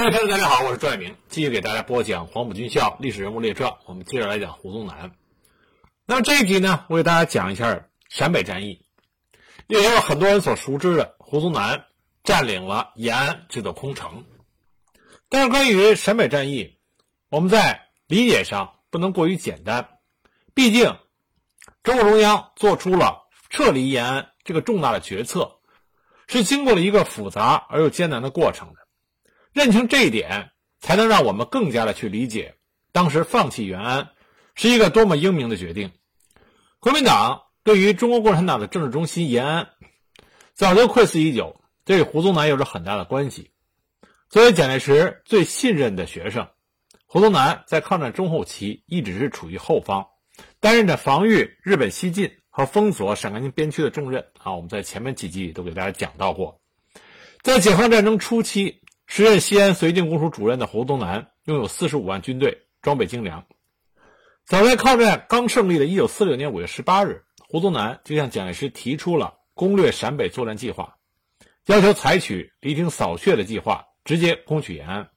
各位朋友，大家好，我是赵爱明，继续给大家播讲黄埔军校历史人物列传。我们接着来讲胡宗南。那么这一集呢，我给大家讲一下陕北战役。也有很多人所熟知的胡宗南占领了延安这座空城。但是关于陕北战役，我们在理解上不能过于简单。毕竟，中共中央做出了撤离延安这个重大的决策，是经过了一个复杂而又艰难的过程的。认清这一点，才能让我们更加的去理解当时放弃延安是一个多么英明的决定。国民党对于中国共产党的政治中心延安早就窥伺已久，这与胡宗南有着很大的关系。作为蒋介石最信任的学生，胡宗南在抗战中后期一直是处于后方，担任着防御日本西进和封锁陕甘宁边区的重任。啊，我们在前面几集都给大家讲到过，在解放战争初期。时任西安绥靖公署主任的胡宗南拥有四十五万军队，装备精良。早在抗战刚胜利的一九四六年五月十八日，胡宗南就向蒋介石提出了攻略陕北作战计划，要求采取离庭扫穴的计划，直接攻取延安。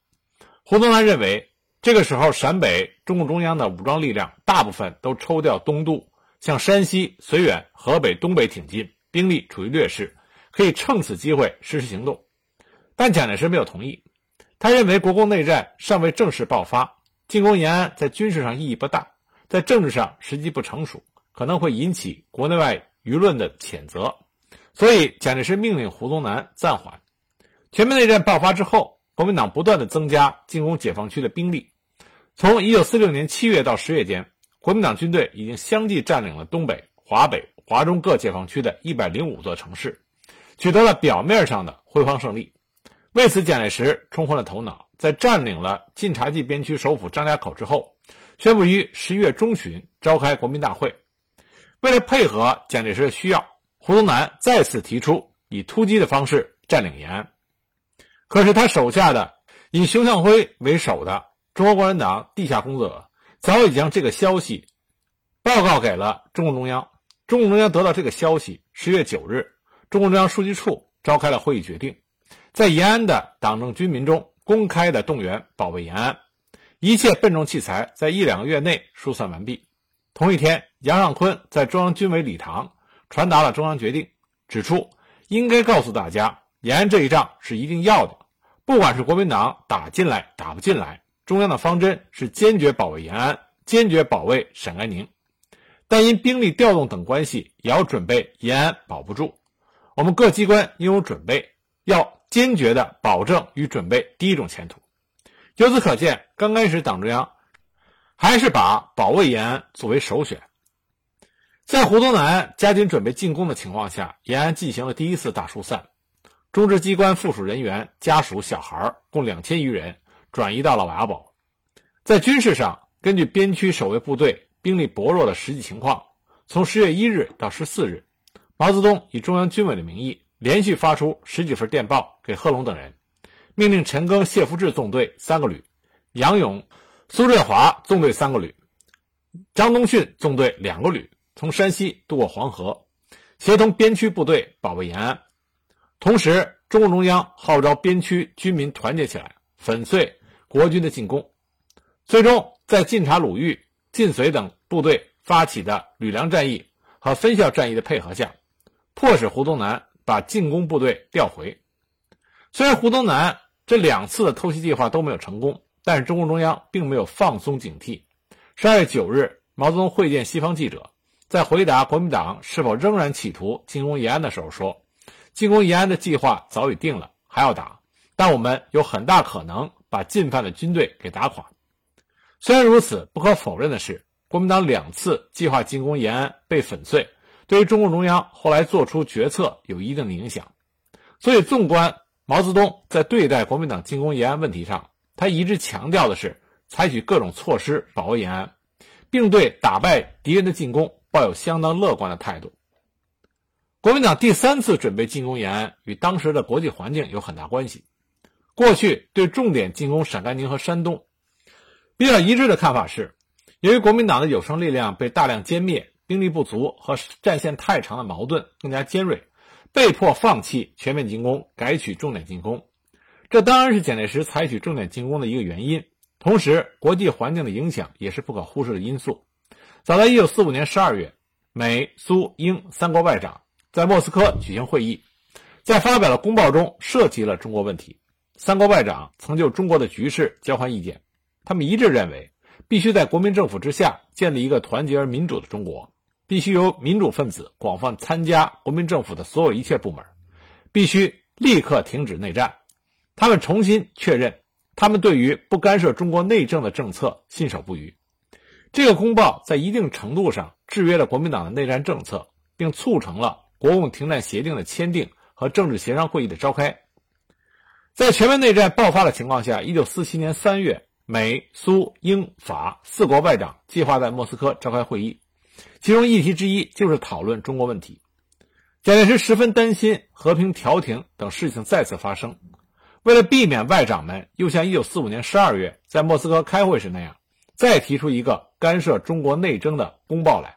胡宗南认为，这个时候陕北中共中央的武装力量大部分都抽调东渡，向山西、绥远、河北东北挺进，兵力处于劣势，可以趁此机会实施行动。但蒋介石没有同意，他认为国共内战尚未正式爆发，进攻延安在军事上意义不大，在政治上时机不成熟，可能会引起国内外舆论的谴责，所以蒋介石命令胡宗南暂缓。全面内战爆发之后，国民党不断的增加进攻解放区的兵力，从1946年7月到10月间，国民党军队已经相继占领了东北、华北、华中各解放区的一百零五座城市，取得了表面上的辉煌胜利。为此，蒋介石冲昏了头脑，在占领了晋察冀边区首府张家口之后，宣布于十一月中旬召开国民大会。为了配合蒋介石的需要，胡宗南再次提出以突击的方式占领延安。可是，他手下的以熊向晖为首的中国共产党地下工作者早已将这个消息报告给了中共中央。中共中央得到这个消息，十月九日，中共中央书记处召开了会议，决定。在延安的党政军民中公开的动员保卫延安，一切笨重器材在一两个月内疏散完毕。同一天，杨尚昆在中央军委礼堂传达了中央决定，指出应该告诉大家，延安这一仗是一定要的，不管是国民党打进来打不进来，中央的方针是坚决保卫延安，坚决保卫陕甘宁。但因兵力调动等关系，也要准备延安保不住，我们各机关应有准备，要。坚决的保证与准备第一种前途。由此可见，刚开始党中央还是把保卫延安作为首选。在胡宗南加紧准备进攻的情况下，延安进行了第一次大疏散，中支机关附属人员、家属、小孩共两千余人转移到了瓦堡。在军事上，根据边区守卫部队兵力薄弱的实际情况，从十月一日到十四日，毛泽东以中央军委的名义。连续发出十几份电报给贺龙等人，命令陈赓、谢福志纵队三个旅，杨勇、苏振华纵队三个旅，张东逊纵队两个旅，从山西渡过黄河，协同边区部队保卫延安。同时，中共中央号召边区军民团结起来，粉碎国军的进攻。最终，在晋察鲁豫、晋绥等部队发起的吕梁战役和分校战役的配合下，迫使胡宗南。把进攻部队调回。虽然胡宗南这两次的偷袭计划都没有成功，但是中共中央并没有放松警惕。十二月九日，毛泽东会见西方记者，在回答国民党是否仍然企图进攻延安的时候说：“进攻延安的计划早已定了，还要打，但我们有很大可能把进犯的军队给打垮。”虽然如此，不可否认的是，国民党两次计划进攻延安被粉碎。对于中共中央后来做出决策有一定的影响，所以纵观毛泽东在对待国民党进攻延安问题上，他一直强调的是采取各种措施保卫延安，并对打败敌人的进攻抱有相当乐观的态度。国民党第三次准备进攻延安与当时的国际环境有很大关系。过去对重点进攻陕甘宁和山东，比较一致的看法是，由于国民党的有生力量被大量歼灭。兵力不足和战线太长的矛盾更加尖锐，被迫放弃全面进攻，改取重点进攻。这当然是蒋介石采取重点进攻的一个原因。同时，国际环境的影响也是不可忽视的因素。早在1945年12月，美、苏、英三国外长在莫斯科举行会议，在发表的公报中涉及了中国问题。三国外长曾就中国的局势交换意见，他们一致认为，必须在国民政府之下建立一个团结而民主的中国，必须由民主分子广泛参加国民政府的所有一切部门，必须立刻停止内战。他们重新确认，他们对于不干涉中国内政的政策信守不渝。这个公报在一定程度上制约了国民党的内战政策，并促成了国共停战协定的签订和政治协商会议的召开。在全面内战爆发的情况下，一九四七年三月，美、苏、英、法四国外长计划在莫斯科召开会议，其中议题之一就是讨论中国问题。蒋介石十分担心和平调停等事情再次发生。为了避免外长们又像1945年12月在莫斯科开会时那样，再提出一个干涉中国内政的公报来，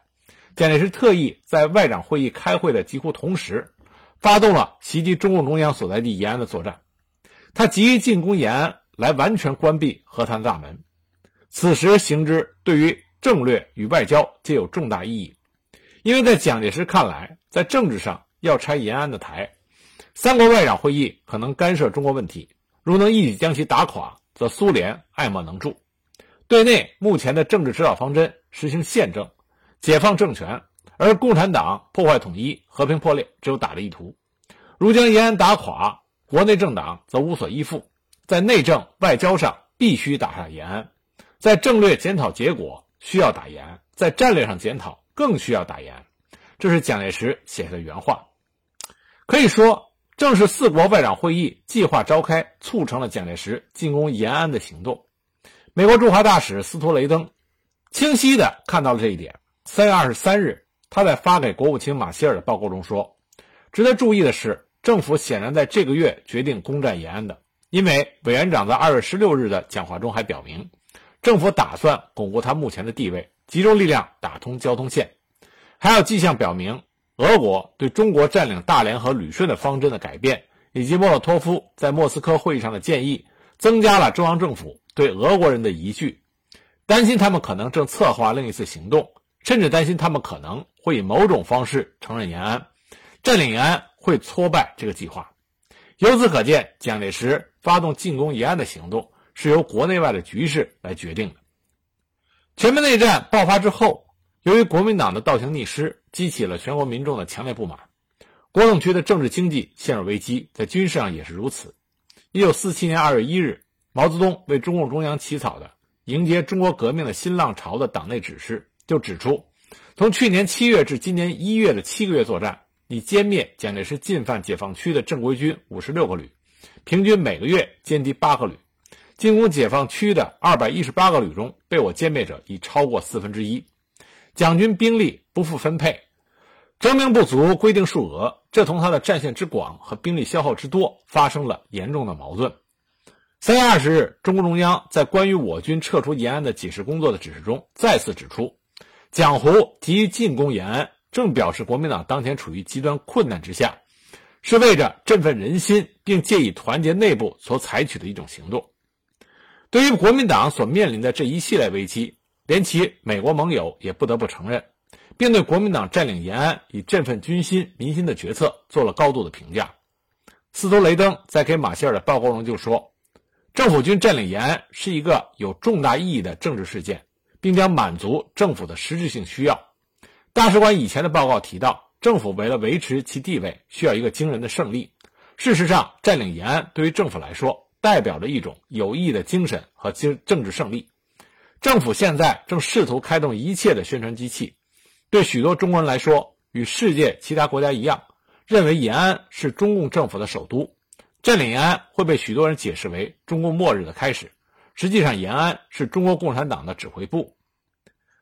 蒋介石特意在外长会议开会的几乎同时，发动了袭击中共中央所在地延安的作战。他急于进攻延安，来完全关闭和谈大门。此时行之，对于政略与外交皆有重大意义，因为在蒋介石看来，在政治上要拆延安的台。三国外长会议可能干涉中国问题，如能一举将其打垮，则苏联爱莫能助。对内，目前的政治指导方针实行宪政，解放政权；而共产党破坏统一，和平破裂，只有打的意图。如将延安打垮，国内政党则无所依附。在内政、外交上必须打下延安，在政略检讨结果需要打延安，在战略上检讨更需要打延安。这是蒋介石写下的原话。可以说。正是四国外长会议计划召开，促成了蒋介石进攻延安的行动。美国驻华大使斯托雷登清晰地看到了这一点。三月二十三日，他在发给国务卿马歇尔的报告中说：“值得注意的是，政府显然在这个月决定攻占延安的，因为委员长在二月十六日的讲话中还表明，政府打算巩固他目前的地位，集中力量打通交通线，还有迹象表明。”俄国对中国占领大连和旅顺的方针的改变，以及莫洛托夫在莫斯科会议上的建议，增加了中央政府对俄国人的疑惧，担心他们可能正策划另一次行动，甚至担心他们可能会以某种方式承认延安，占领延安会挫败这个计划。由此可见，蒋介石发动进攻延安的行动是由国内外的局势来决定的。全面内战爆发之后。由于国民党的倒行逆施，激起了全国民众的强烈不满，国统区的政治经济陷入危机，在军事上也是如此。一九四七年二月一日，毛泽东为中共中央起草的迎接中国革命的新浪潮的党内指示就指出，从去年七月至今年一月的七个月作战，已歼灭蒋介石进犯解放区的正规军五十六个旅，平均每个月歼敌八个旅。进攻解放区的二百一十八个旅中，被我歼灭者已超过四分之一。蒋军兵力不复分配，征兵不足规定数额，这同他的战线之广和兵力消耗之多发生了严重的矛盾。三月二十日，中共中央在关于我军撤出延安的解释工作的指示中再次指出，蒋胡急于进攻延安，正表示国民党当前处于极端困难之下，是为着振奋人心并借以团结内部所采取的一种行动。对于国民党所面临的这一系列危机。连其美国盟友也不得不承认，并对国民党占领延安以振奋军心民心的决策做了高度的评价。斯托雷登在给马歇尔的报告中就说：“政府军占领延安是一个有重大意义的政治事件，并将满足政府的实质性需要。”大使馆以前的报告提到，政府为了维持其地位，需要一个惊人的胜利。事实上，占领延安对于政府来说，代表着一种有益的精神和经政治胜利。政府现在正试图开动一切的宣传机器，对许多中国人来说，与世界其他国家一样，认为延安是中共政府的首都，占领延安会被许多人解释为中共末日的开始。实际上，延安是中国共产党的指挥部。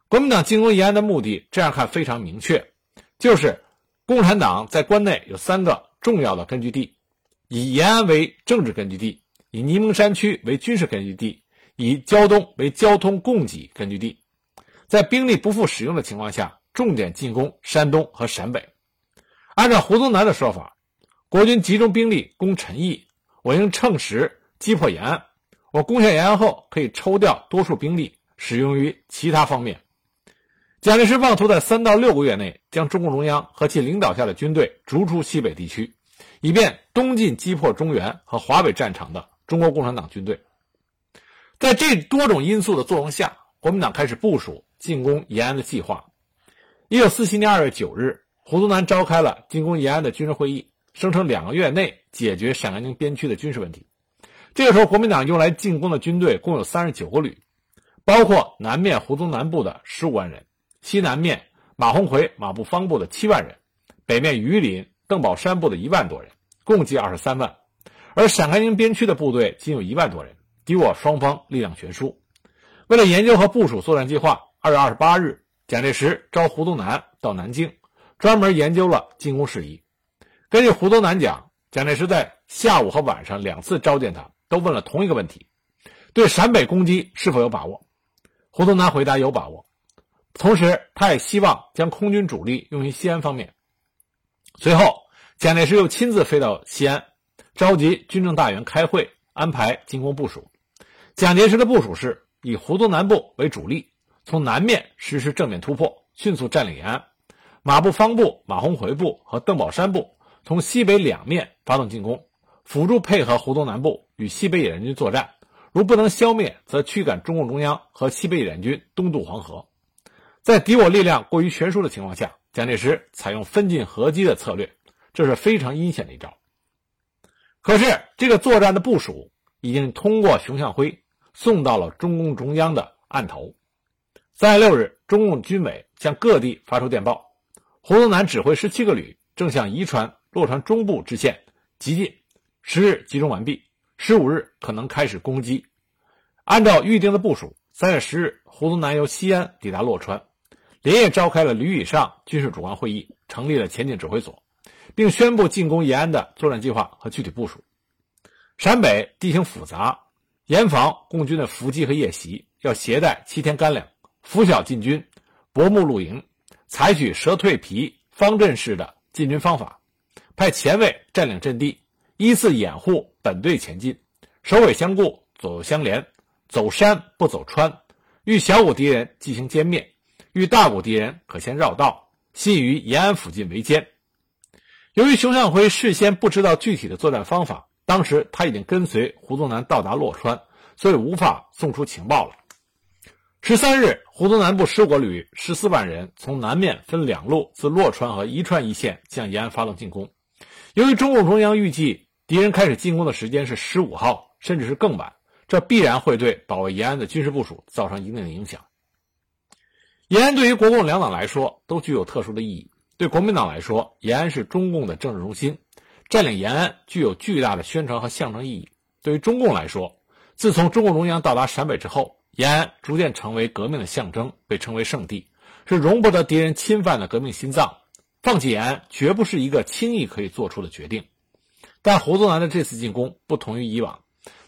国民党进攻延安的目的，这样看非常明确，就是共产党在关内有三个重要的根据地，以延安为政治根据地，以沂蒙山区为军事根据地。以胶东为交通供给根据地，在兵力不复使用的情况下，重点进攻山东和陕北。按照胡宗南的说法，国军集中兵力攻陈毅，我应乘时击破延安。我攻下延安后，可以抽调多数兵力，使用于其他方面。蒋介石妄图在三到六个月内将中共中央和其领导下的军队逐出西北地区，以便东进击破中原和华北战场的中国共产党军队。在这多种因素的作用下，国民党开始部署进攻延安的计划。一九四七年二月九日，胡宗南召开了进攻延安的军事会议，声称两个月内解决陕甘宁边区的军事问题。这个时候，国民党用来进攻的军队共有三十九个旅，包括南面胡宗南部的十五万人，西南面马鸿逵、马步芳部的七万人，北面榆林、邓宝山部的一万多人，共计二十三万。而陕甘宁边区的部队仅有一万多人，敌我双方力量悬殊。为了研究和部署作战计划，二月二十八日，蒋介石召胡宗南到南京，专门研究了进攻事宜。根据胡宗南讲，蒋介石在下午和晚上两次召见他。都问了同一个问题：对陕北攻击是否有把握？胡宗南回答有把握。同时，他也希望将空军主力用于西安方面。随后，蒋介石又亲自飞到西安，召集军政大员开会，安排进攻部署。蒋介石的部署是以胡宗南部为主力，从南面实施正面突破，迅速占领延安；马步芳部、马鸿逵部和邓宝山部从西北两面发动进攻。辅助配合胡宗南部与西北野战军作战，如不能消灭，则驱赶中共中央和西北野战军东渡黄河。在敌我力量过于悬殊的情况下，蒋介石采用分进合击的策略，这是非常阴险的一招。可是，这个作战的部署已经通过熊向晖送到了中共中央的案头。三月六日，中共军委向各地发出电报：胡宗南指挥十七个旅正向宜川、洛川中部支线急进。十日集中完毕，十五日可能开始攻击。按照预定的部署，三月十日，胡宗南由西安抵达洛川，连夜召开了旅以上军事主官会议，成立了前进指挥所，并宣布进攻延安的作战计划和具体部署。陕北地形复杂，严防共军的伏击和夜袭，要携带七天干粮，拂晓进军，薄暮露营，采取蛇蜕皮方阵式的进军方法，派前卫占领阵地。依次掩护本队前进，首尾相顾，左右相连，走山不走川，遇小股敌人进行歼灭，遇大股敌人可先绕道，系于延安附近围歼。由于熊向晖事先不知道具体的作战方法，当时他已经跟随胡宗南到达洛川，所以无法送出情报了。十三日，胡宗南部十五旅十四万人从南面分两路自洛川和宜川一线向延安发动进攻。由于中共中央预计。敌人开始进攻的时间是十五号，甚至是更晚，这必然会对保卫延安的军事部署造成一定的影响。延安对于国共两党来说都具有特殊的意义。对国民党来说，延安是中共的政治中心，占领延安具有巨大的宣传和象征意义。对于中共来说，自从中共中央到达陕北之后，延安逐渐成为革命的象征，被称为圣地，是容不得敌人侵犯的革命心脏。放弃延安绝不是一个轻易可以做出的决定。但胡宗南的这次进攻不同于以往，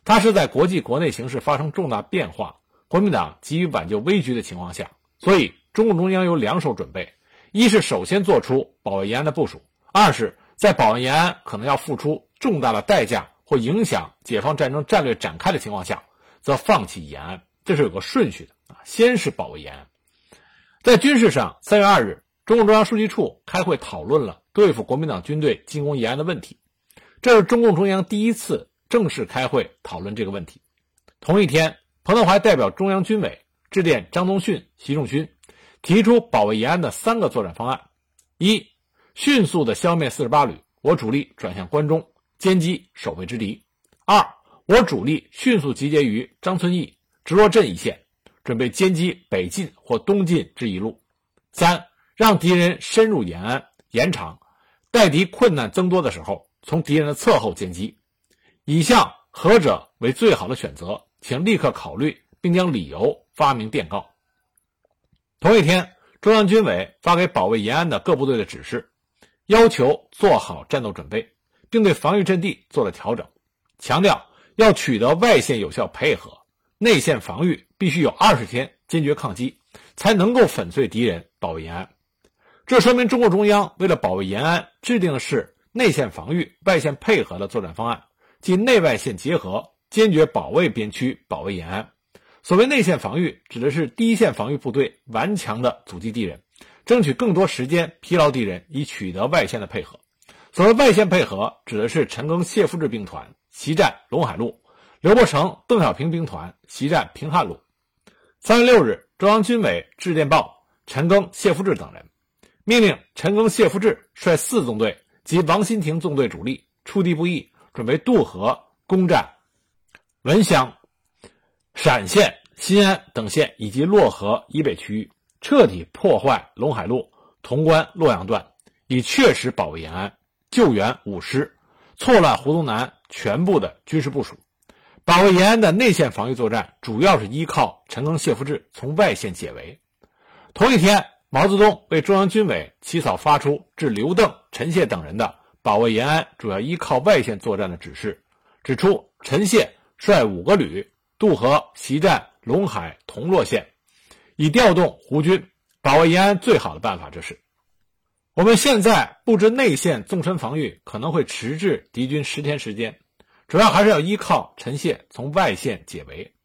他是在国际国内形势发生重大变化，国民党急于挽救危局的情况下，所以中共中央有两手准备：一是首先做出保卫延安的部署；二是在保卫延安可能要付出重大的代价或影响解放战争战略展开的情况下，则放弃延安。这是有个顺序的啊，先是保卫延安。在军事上，三月二日，中共中央书记处开会讨论了对付国民党军队进攻延安的问题。这是中共中央第一次正式开会讨论这个问题。同一天，彭德怀代表中央军委致电张宗逊、习仲勋，提出保卫延安的三个作战方案：一、迅速的消灭四十八旅，我主力转向关中歼击守备之敌；二、我主力迅速集结于张村驿、直落镇一线，准备歼击北进或东进之一路；三、让敌人深入延安、延长，待敌困难增多的时候。从敌人的侧后歼击，以下何者为最好的选择？请立刻考虑，并将理由发明电告。同一天，中央军委发给保卫延安的各部队的指示，要求做好战斗准备，并对防御阵地做了调整，强调要取得外线有效配合，内线防御必须有二十天坚决抗击，才能够粉碎敌人，保卫延安。这说明中共中央为了保卫延安，制定的是。内线防御、外线配合的作战方案，即内外线结合，坚决保卫边区，保卫延安。所谓内线防御，指的是第一线防御部队顽强的阻击敌人，争取更多时间疲劳敌人，以取得外线的配合。所谓外线配合，指的是陈赓、谢富治兵团袭占陇海路，刘伯承、邓小平兵团袭占平汉路。三月六日，中央军委致电报陈赓、谢富治等人，命令陈赓、谢富治率四纵队及王新亭纵队主力出敌不易，准备渡河攻占文乡。陕县、新安等县以及洛河以北区域，彻底破坏陇海路、潼关、洛阳段，以确实保卫延安，救援五师，错乱胡宗南全部的军事部署。保卫延安的内线防御作战，主要是依靠陈赓、谢富治从外线解围。同一天，毛泽东为中央军委起草发出致刘邓、陈谢等人的保卫延安主要依靠外线作战的指示，指出陈谢率五个旅。渡河袭占陇海铜洛县，以调动胡军保卫延安。最好的办法，这是我们现在布置内线纵深防御，可能会迟滞敌军十天时间。主要还是要依靠陈谢从外线解围。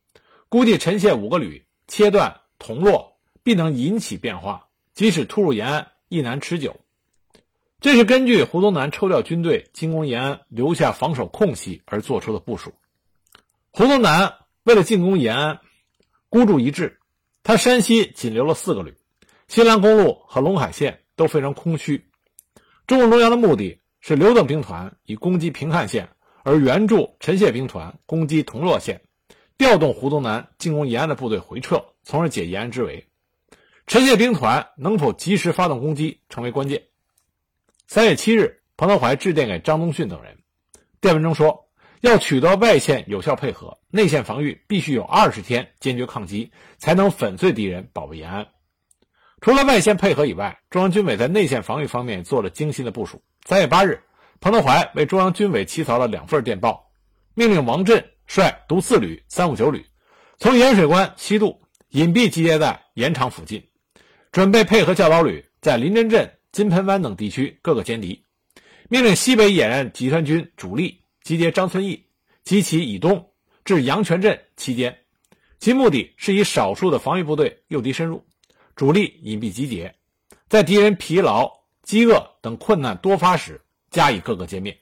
估计陈谢五个旅切断铜洛，必能引起变化。即使突入延安，亦难持久。这是根据胡宗南抽调军队进攻延安，留下防守空隙而做出的部署。胡宗南。为了进攻延安，孤注一掷，他山西仅留了四个旅，新兰公路和陇海线都非常空虚。中共中央的目的是刘邓兵团以攻击平汉线，而援助陈谢兵团攻击铜洛县，调动胡宗南进攻延安的部队回撤，从而解延安之围。陈谢兵团能否及时发动攻击，成为关键。三月七日，彭德怀致电给张宗逊等人，电文中说。要取得外线有效配合，内线防御必须有二十天坚决抗击，才能粉碎敌人，保卫延安。除了外线配合以外，中央军委在内线防御方面做了精心的部署。三月八日，彭德怀为中央军委起草了两份电报，命令王震率独四旅、三五九旅从盐水关西渡，隐蔽集结在盐场附近，准备配合教导旅在临真镇、金盆湾等地区各个歼敌。命令西北野战集团军主力。集结张村义及其以东至阳泉镇期间，其目的是以少数的防御部队诱敌深入，主力隐蔽集结，在敌人疲劳、饥饿等困难多发时加以各个歼灭。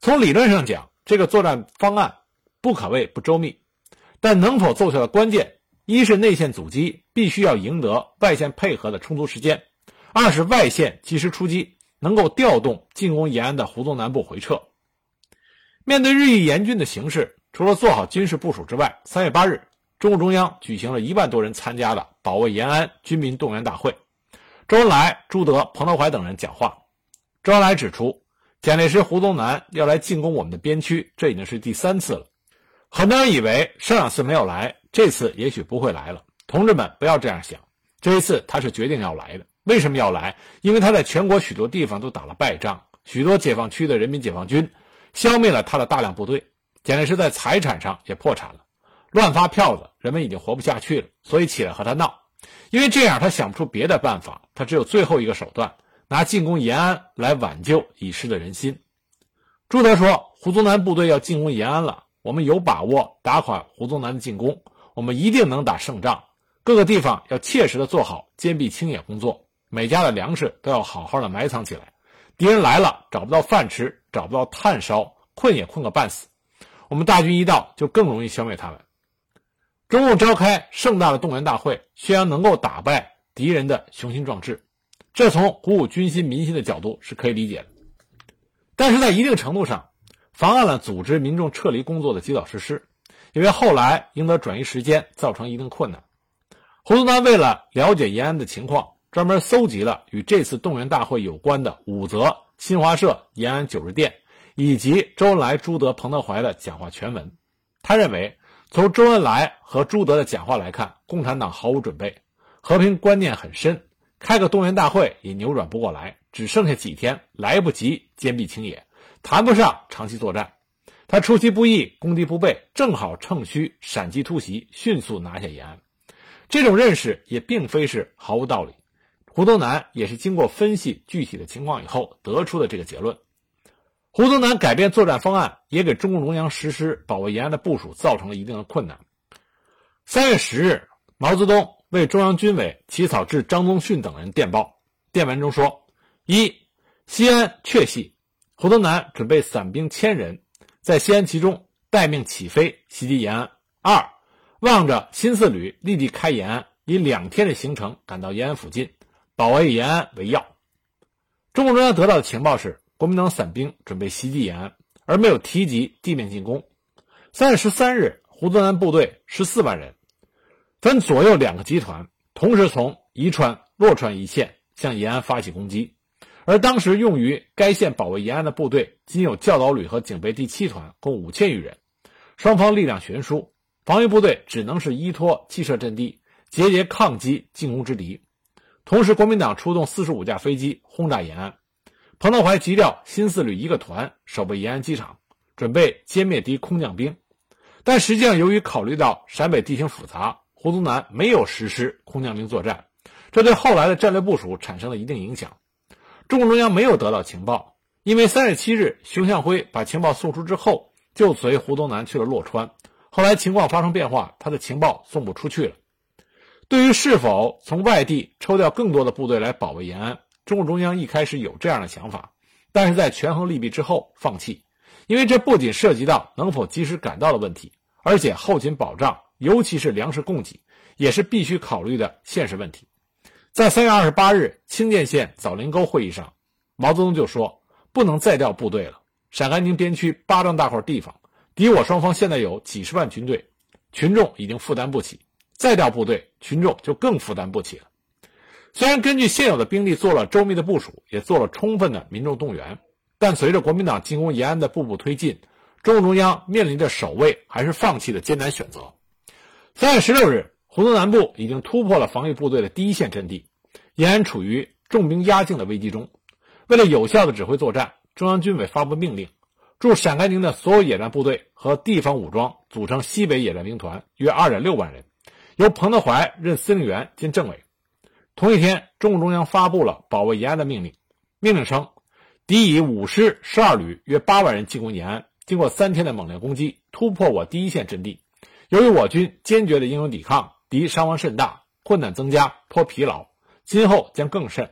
从理论上讲，这个作战方案不可谓不周密，但能否奏效的关键，一是内线阻击必须要赢得外线配合的充足时间；二是外线及时出击，能够调动进攻延安的胡宗南部回撤。面对日益严峻的形势，除了做好军事部署之外，三月八日，中共中央举行了一万多人参加的保卫延安军民动员大会。周恩来、朱德、彭德怀等人讲话。周恩来指出，蒋介石、胡宗南要来进攻我们的边区，这已经是第三次了。很多人以为上两次没有来，这次也许不会来了。同志们，不要这样想，这一次他是决定要来的。为什么要来？因为他在全国许多地方都打了败仗，许多解放区的人民解放军。消灭了他的大量部队，蒋介石在财产上也破产了，乱发票子，人们已经活不下去了，所以起来和他闹。因为这样，他想不出别的办法，他只有最后一个手段，拿进攻延安来挽救已失的人心。朱德说：“胡宗南部队要进攻延安了，我们有把握打垮胡宗南的进攻，我们一定能打胜仗。各个地方要切实的做好坚壁清野工作，每家的粮食都要好好的埋藏起来。”敌人来了，找不到饭吃，找不到炭烧，困也困个半死。我们大军一到，就更容易消灭他们。中共召开盛大的动员大会，宣扬能够打败敌人的雄心壮志，这从鼓舞军心民心的角度是可以理解的。但是在一定程度上，妨碍了组织民众撤离工作的及早实施，因为后来赢得转移时间，造成一定困难。胡宗南为了了解延安的情况。专门搜集了与这次动员大会有关的五则新华社延安九日电，以及周恩来、朱德、彭德怀的讲话全文。他认为，从周恩来和朱德的讲话来看，共产党毫无准备，和平观念很深，开个动员大会也扭转不过来，只剩下几天，来不及坚壁清野，谈不上长期作战。他出其不意，攻敌不备，正好趁虚闪击突袭，迅速拿下延安。这种认识也并非是毫无道理。胡宗南也是经过分析具体的情况以后得出的这个结论。胡宗南改变作战方案，也给中共中央实施保卫延安的部署造成了一定的困难。三月十日，毛泽东为中央军委起草致张宗逊等人电报，电文中说：一、西安确系，胡宗南准备散兵千人，在西安集中待命起飞袭击延安；二、望着新四旅立即开延安，以两天的行程赶到延安附近，保卫延安为要。中共中央得到的情报是，国民党散兵准备袭击延安，而没有提及地面进攻。三月十三日，胡宗南部队十四万人，分左右两个集团，同时从宜川、洛川一线向延安发起攻击。而当时用于该县保卫延安的部队，仅有教导旅和警备第七团，共五千余人。双方力量悬殊，防御部队只能是依托汽车阵地，节节抗击进攻之敌。同时，国民党出动四十五架飞机轰炸延安，彭德怀急调新四旅一个团守备延安机场，准备歼灭敌空降兵。但实际上，由于考虑到陕北地形复杂，胡宗南没有实施空降兵作战，这对后来的战略部署产生了一定影响。中共中央没有得到情报，因为三月七日熊向晖把情报送出之后，就随胡宗南去了洛川。后来情况发生变化，他的情报送不出去了。对于是否从外地抽调更多的部队来保卫延安，中共中央一开始有这样的想法，但是在权衡利弊之后放弃，因为这不仅涉及到能否及时赶到的问题，而且后勤保障，尤其是粮食供给，也是必须考虑的现实问题。在三月二十八日清涧县枣林沟会议上，毛泽东就说：“不能再调部队了，陕甘宁边区八张大块地方，敌我双方现在有几十万军队，群众已经负担不起。”再调部队，群众就更负担不起了。虽然根据现有的兵力做了周密的部署，也做了充分的民众动员，但随着国民党进攻延安的步步推进，中共中央面临着守卫还是放弃的艰难选择。三月十六日，胡宗南部已经突破了防御部队的第一线阵地，延安处于重兵压境的危机中。为了有效的指挥作战，中央军委发布命令，驻陕甘宁的所有野战部队和地方武装组成西北野战兵团，约二点六万人。由彭德怀任司令员兼政委。同一天，中共中央发布了保卫延安的命令。命令称，敌以五师十二旅约八万人进攻延安，经过三天的猛烈攻击，突破我第一线阵地。由于我军坚决的英勇抵抗，敌伤亡甚大，困难增加，颇疲劳，今后将更甚。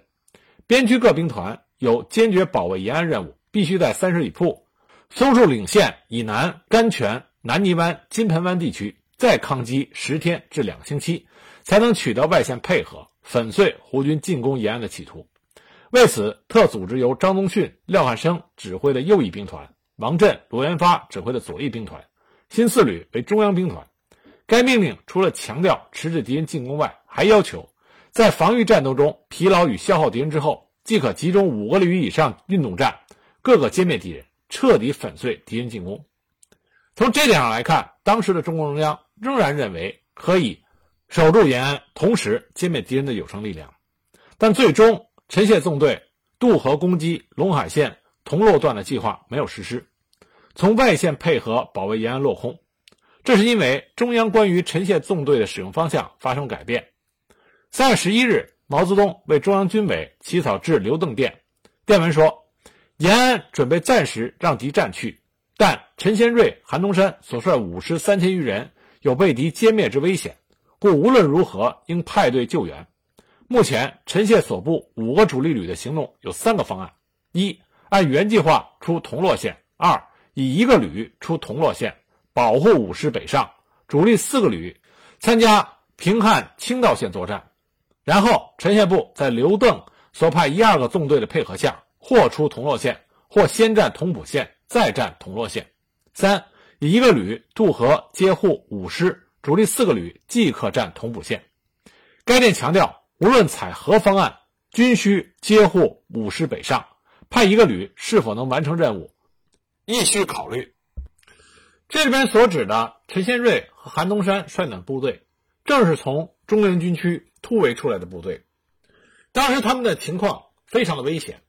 边区各兵团有坚决保卫延安任务，必须在三十里铺、松树岭线以南甘泉、南泥湾、金盆湾地区。再抗击十天至两个星期，才能取得外线配合，粉碎胡军进攻延安的企图。为此，特组织由张宗逊、廖汉生指挥的右翼兵团，王震、罗元发指挥的左翼兵团，新四旅为中央兵团。该命令除了强调迟滞敌人进攻外，还要求在防御战斗中疲劳与消耗敌人之后，即可集中五个旅以上运动战，各个歼灭敌人，彻底粉碎敌人进攻。从这点上来看，当时的中共中央。仍然认为可以守住延安，同时歼灭敌人的有生力量，但最终陈谢纵队渡河攻击陇海线铜洛段的计划没有实施，从外线配合保卫延安落空。这是因为中央关于陈谢纵队的使用方向发生改变。三月十一日，毛泽东为中央军委起草致刘邓电，电文说：“延安准备暂时让敌占去，但陈先瑞、韩东山所率五师三千余人。”有被敌歼灭之危险，故无论如何应派队救援。目前陈谢所部五个主力旅的行动有三个方案：一、按原计划出铜洛线；二、以一个旅出铜洛线，保护五师北上，主力四个旅参加平汉清道线作战。然后陈谢部在刘邓所派一二个纵队的配合下，或出铜洛线，或先占同蒲线，再占铜洛线。三。以一个旅渡河接护五师，主力四个旅即可占同蒲线。该电强调，无论采何方案，均需接护五师北上。派一个旅是否能完成任务，亦需考虑。这里边所指的陈先瑞和韩东山率领的部队，正是从中原军区突围出来的部队。当时他们的情况非常的危险，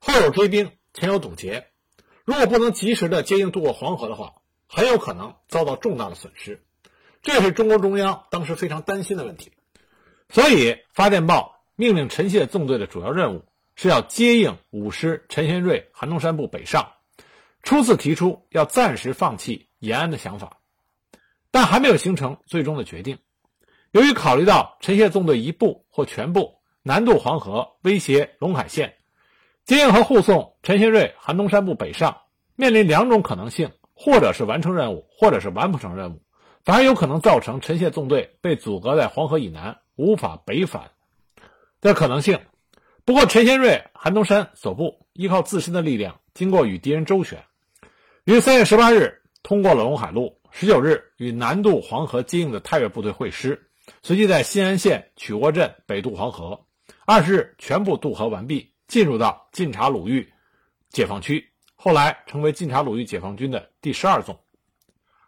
后有追兵，前有堵截。如果不能及时的接应渡过黄河的话，很有可能遭到重大的损失，这是中国中央当时非常担心的问题。所以发电报命令陈谢纵队的主要任务是要接应五师陈先瑞、韩东山部北上，初次提出要暂时放弃延安的想法，但还没有形成最终的决定。由于考虑到陈谢纵队一部或全部南渡黄河，威胁陇海线，接应和护送陈协瑞、韩东山部北上，面临两种可能性：或者是完成任务，或者是完不成任务，反而有可能造成陈谢纵队被阻隔在黄河以南，无法北返的可能性。不过，陈协瑞、韩东山所部依靠自身的力量，经过与敌人周旋。于三月十八日通过了陇海路，十九日与南渡黄河接应的太岳部队会师，随即在新安县曲沃镇北渡黄河，二十日全部渡河完毕，进入到晋察鲁豫解放区，后来成为晋察鲁豫解放军的第十二纵。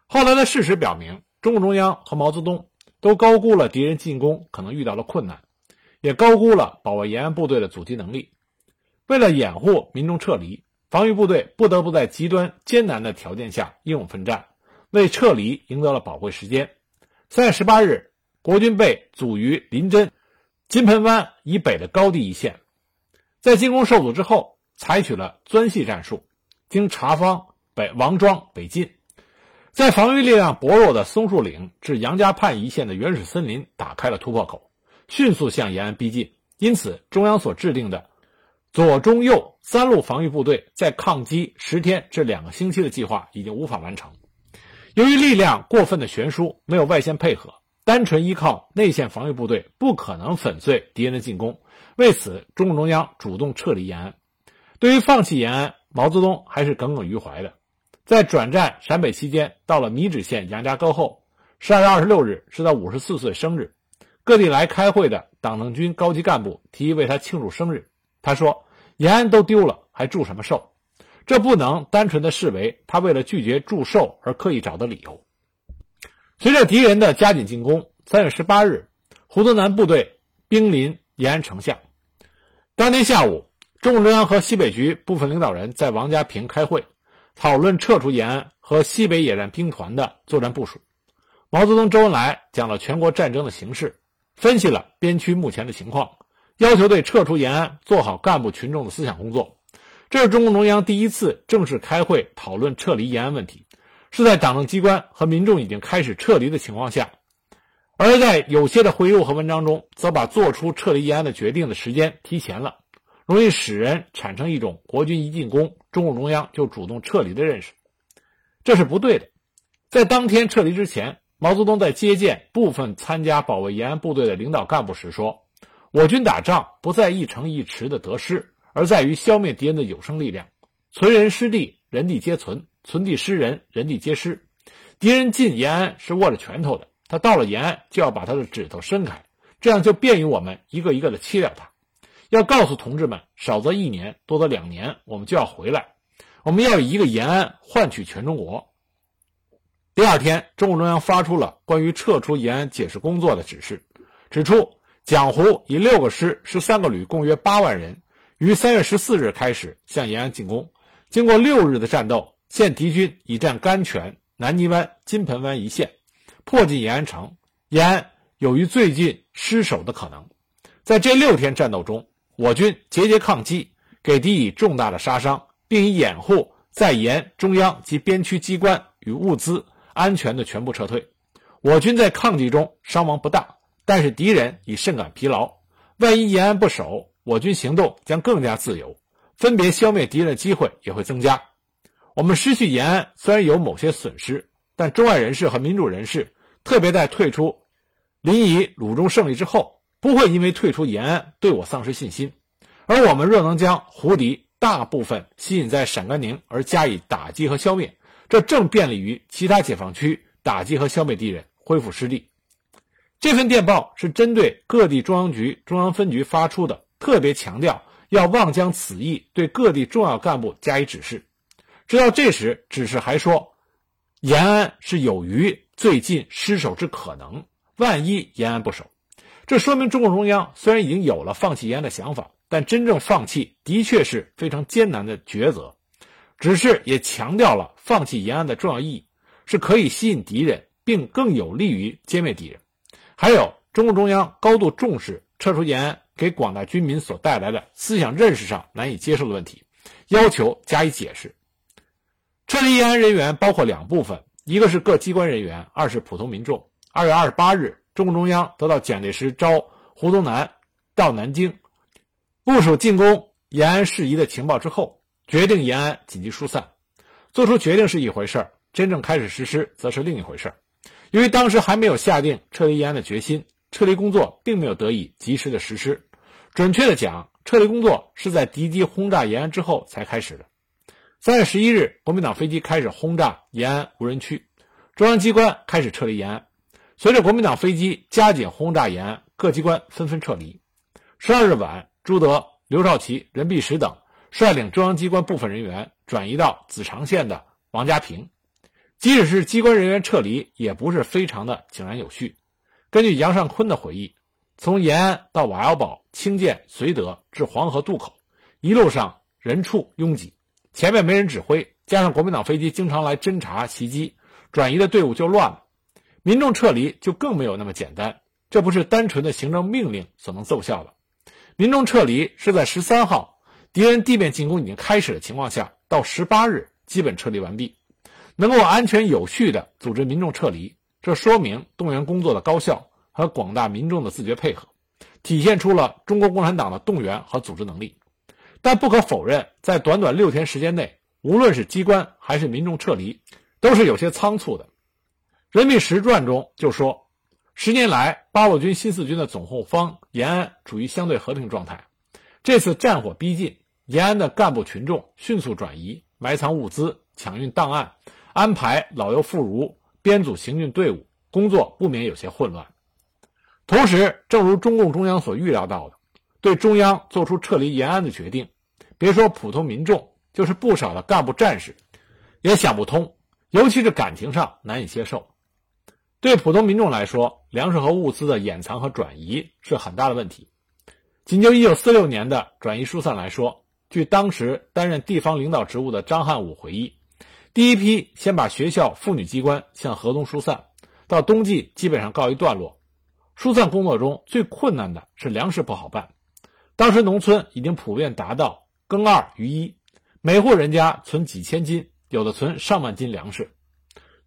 后来的事实表明，中共中央和毛泽东都高估了敌人进攻可能遇到的困难，也高估了保卫延安部队的阻击能力。为了掩护民众撤离。防御部队不得不在极端艰难的条件下英勇奋战，为撤离赢得了宝贵时间。三月十八日，国军被阻于临真、金盆湾以北的高地一线，在进攻受阻之后，采取了钻隙战术，经查方、北王庄北进，在防御力量薄弱的松树岭至杨家畔一线的原始森林打开了突破口，迅速向延安逼近。因此，中央所制定的。左、中、右三路防御部队在抗击十天至两个星期的计划已经无法完成。由于力量过分的悬殊，没有外线配合，单纯依靠内线防御部队不可能粉碎敌人的进攻。为此，中共中央主动撤离延安。对于放弃延安，毛泽东还是耿耿于怀的。在转战陕北期间，到了米脂县杨家沟后，十二月二十六日是他五十四岁生日，各地来开会的党政军高级干部提议为他庆祝生日。他说：“延安都丢了，还祝什么寿？这不能单纯的视为他为了拒绝祝寿而刻意找的理由。”随着敌人的加紧进攻，三月十八日，胡宗南部队兵临延安城下。当天下午，中共中央和西北局部分领导人在王家坪开会，讨论撤出延安和西北野战兵团的作战部署。毛泽东、周恩来讲了全国战争的形势，分析了边区目前的情况。要求对撤出延安做好干部群众的思想工作，这是中共中央第一次正式开会讨论撤离延安问题，是在党政机关和民众已经开始撤离的情况下，而在有些的回忆录和文章中，则把做出撤离延安的决定的时间提前了，容易使人产生一种国军一进攻，中共中央就主动撤离的认识，这是不对的。在当天撤离之前，毛泽东在接见部分参加保卫延安部队的领导干部时说。我军打仗不在一城一池的得失，而在于消灭敌人的有生力量。存人失地，人地皆存；存地失人，人地皆失。敌人进延安是握着拳头的，他到了延安就要把他的指头伸开，这样就便于我们一个一个的切掉他。要告诉同志们，少则一年，多则两年，我们就要回来。我们要以一个延安换取全中国。第二天，中共中央发出了关于撤出延安解释工作的指示，指出。蒋胡以六个师、十三个旅，共约八万人，于三月十四日开始向延安进攻。经过六日的战斗，现敌军已占甘泉、南泥湾、金盆湾一线，迫近延安城，延安有于最近失守的可能。在这六天战斗中，我军节节抗击，给敌以重大的杀伤，并以掩护在延中央及边区机关与物资安全的全部撤退。我军在抗击中伤亡不大。但是敌人已甚感疲劳，万一延安不守，我军行动将更加自由，分别消灭敌人的机会也会增加。我们失去延安虽然有某些损失，但中外人士和民主人士，特别在退出临沂鲁中胜利之后，不会因为退出延安对我丧失信心。而我们若能将胡敌大部分吸引在陕甘宁而加以打击和消灭，这正便利于其他解放区打击和消灭敌人，恢复失地。这份电报是针对各地中央局、中央分局发出的，特别强调要望将此意对各地重要干部加以指示。直到这时，指示还说，延安是有余最近失守之可能。万一延安不守，这说明中共中央虽然已经有了放弃延安的想法，但真正放弃的确是非常艰难的抉择。只是也强调了放弃延安的重要意义，是可以吸引敌人，并更有利于歼灭敌人。还有，中共中央高度重视撤出延安给广大军民所带来的思想认识上难以接受的问题，要求加以解释。撤离延安人员包括两部分，一个是各机关人员，二是普通民众。二月二十八日，中共中央得到蒋介石招胡宗南到南京，部署进攻延安事宜的情报之后，决定延安紧急疏散。做出决定是一回事儿，真正开始实施则是另一回事儿。由于当时还没有下定撤离延安的决心，撤离工作并没有得以及时的实施。准确的讲，撤离工作是在敌机轰炸延安之后才开始的。三月十一日，国民党飞机开始轰炸延安无人区，中央机关开始撤离延安。随着国民党飞机加紧轰炸延安，各机关纷纷撤离。十二日晚，朱德、刘少奇、任弼时等率领中央机关部分人员转移到子长县的王家坪。即使是机关人员撤离，也不是非常的井然有序。根据杨尚昆的回忆，从延安到瓦窑堡、清涧、绥德至黄河渡口，一路上人畜拥挤，前面没人指挥，加上国民党飞机经常来侦察袭击，转移的队伍就乱了。民众撤离就更没有那么简单，这不是单纯的行政命令所能奏效的。民众撤离是在十三号敌人地面进攻已经开始的情况下，到十八日基本撤离完毕。能够安全有序地组织民众撤离，这说明动员工作的高效和广大民众的自觉配合，体现出了中国共产党的动员和组织能力。但不可否认，在短短六天时间内，无论是机关还是民众撤离，都是有些仓促的。《人民实传》中就说，十年来八路军新四军的总后方延安处于相对和平状态，这次战火逼近，延安的干部群众迅速转移，埋藏物资，抢运档案。安排老幼妇孺编组行军队伍，工作不免有些混乱。同时，正如中共中央所预料到的，对中央做出撤离延安的决定，别说普通民众，就是不少的干部战士也想不通，尤其是感情上难以接受。对普通民众来说，粮食和物资的掩藏和转移是很大的问题。仅就1946年的转移疏散来说，据当时担任地方领导职务的张汉武回忆。第一批先把学校、妇女机关向河东疏散，到冬季基本上告一段落。疏散工作中最困难的是粮食不好办。当时农村已经普遍达到耕二余一，每户人家存几千斤，有的存上万斤粮食。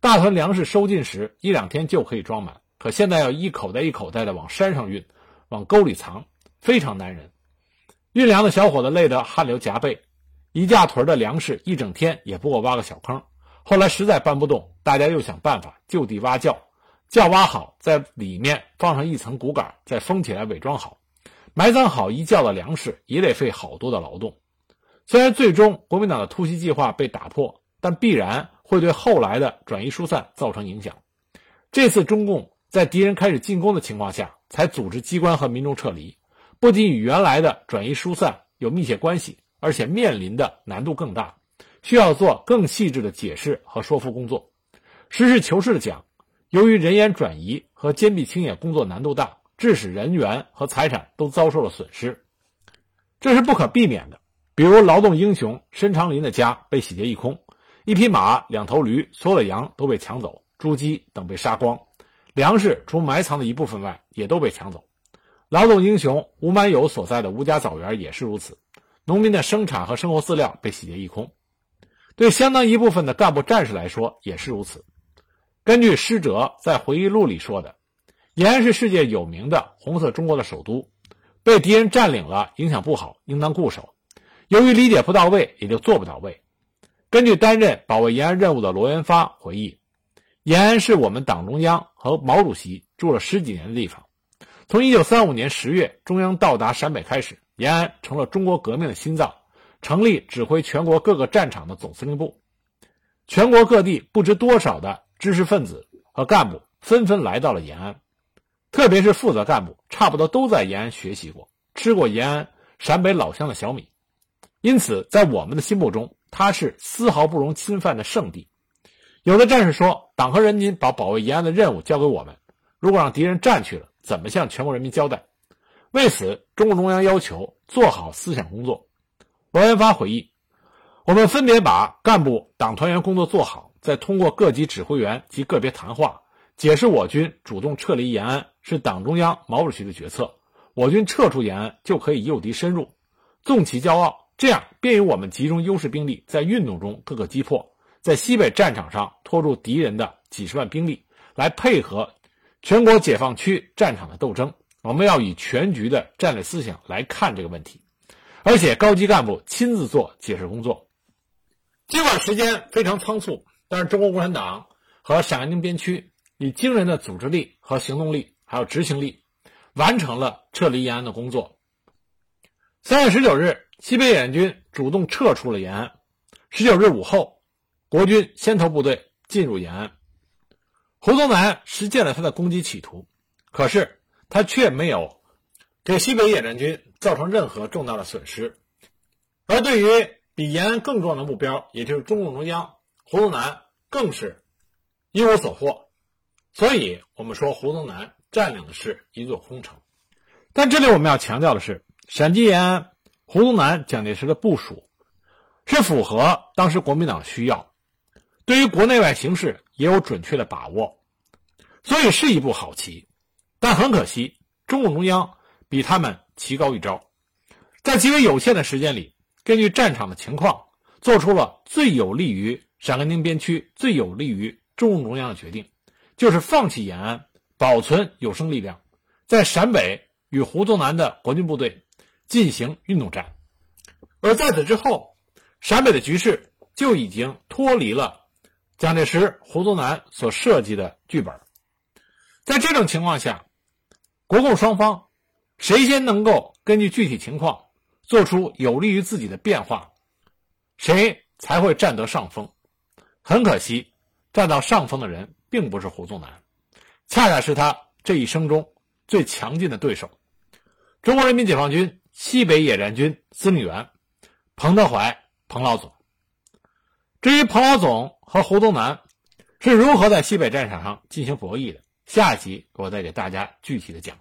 大团粮食收进时，一两天就可以装满，可现在要一口袋一口袋的往山上运，往沟里藏，非常难人。运粮的小伙子累得汗流浃背。一架屯的粮食一整天也不过挖个小坑，后来实在搬不动，大家又想办法就地挖窖，窖挖好，在里面放上一层骨杆，再封起来伪装好，埋藏好一窖的粮食也得费好多的劳动。虽然最终国民党的突袭计划被打破，但必然会对后来的转移疏散造成影响。这次中共在敌人开始进攻的情况下才组织机关和民众撤离，不仅与原来的转移疏散有密切关系。而且面临的难度更大，需要做更细致的解释和说服工作。实事求是的讲，由于人员转移和坚壁清野工作难度大，致使人员和财产都遭受了损失，这是不可避免的。比如劳动英雄申长林的家被洗劫一空，一匹马、两头驴、所有的羊都被抢走，猪鸡等被杀光，粮食除埋藏的一部分外，也都被抢走。劳动英雄吴满友所在的吴家枣园也是如此。农民的生产和生活饲料被洗劫一空，对相当一部分的干部战士来说也是如此。根据施哲在回忆录里说的，延安是世界有名的红色中国的首都，被敌人占领了，影响不好，应当固守。由于理解不到位，也就做不到位。根据担任保卫延安任务的罗元发回忆，延安是我们党中央和毛主席住了十几年的地方。从一九三五年十月中央到达陕北开始。延安成了中国革命的心脏，成立指挥全国各个战场的总司令部。全国各地不知多少的知识分子和干部纷纷来到了延安，特别是负责干部，差不多都在延安学习过，吃过延安陕北老乡的小米，因此在我们的心目中，它是丝毫不容侵犯的圣地。有的战士说：“党和人民把保卫延安的任务交给我们，如果让敌人占去了，怎么向全国人民交代？”为此，中共中央要求做好思想工作。罗元发回忆：“我们分别把干部党团员工作做好，再通过各级指挥员及个别谈话，解释我军主动撤离延安是党中央、毛主席的决策，我军撤出延安就可以诱敌深入，纵其骄傲，这样便于我们集中优势兵力在运动中各个击破，在西北战场上拖住敌人的几十万兵力，来配合全国解放区战场的斗争。我们要以全局的战略思想来看这个问题，而且高级干部亲自做解释工作。尽管时间非常仓促，但是中国共产党和陕甘宁边区以惊人的组织力和行动力，还有执行力，完成了撤离延安的工作。三月十九日，西北野战军主动撤出了延安。十九日午后，国军先头部队进入延安。胡宗南实现了他的攻击企图，可是。他却没有给西北野战军造成任何重大的损失，而对于比延安更重要的目标，也就是中共中央，胡宗南更是一无所获。所以，我们说胡宗南占领的是一座空城。但这里我们要强调的是，陕西延安，胡宗南、蒋介石的部署是符合当时国民党需要，对于国内外形势也有准确的把握，所以是一步好棋。但很可惜，中共中央比他们棋高一招，在极为有限的时间里，根据战场的情况，做出了最有利于陕甘宁边区、最有利于中共中央的决定，就是放弃延安，保存有生力量，在陕北与胡宗南的国军部队进行运动战。而在此之后，陕北的局势就已经脱离了蒋介石、胡宗南所设计的剧本。在这种情况下，国共双方，谁先能够根据具体情况做出有利于自己的变化，谁才会占得上风。很可惜，占到上风的人并不是胡宗南，恰恰是他这一生中最强劲的对手——中国人民解放军西北野战军司令员彭德怀，彭老总。至于彭老总和胡宗南是如何在西北战场上进行博弈的？下集我再给大家具体的讲。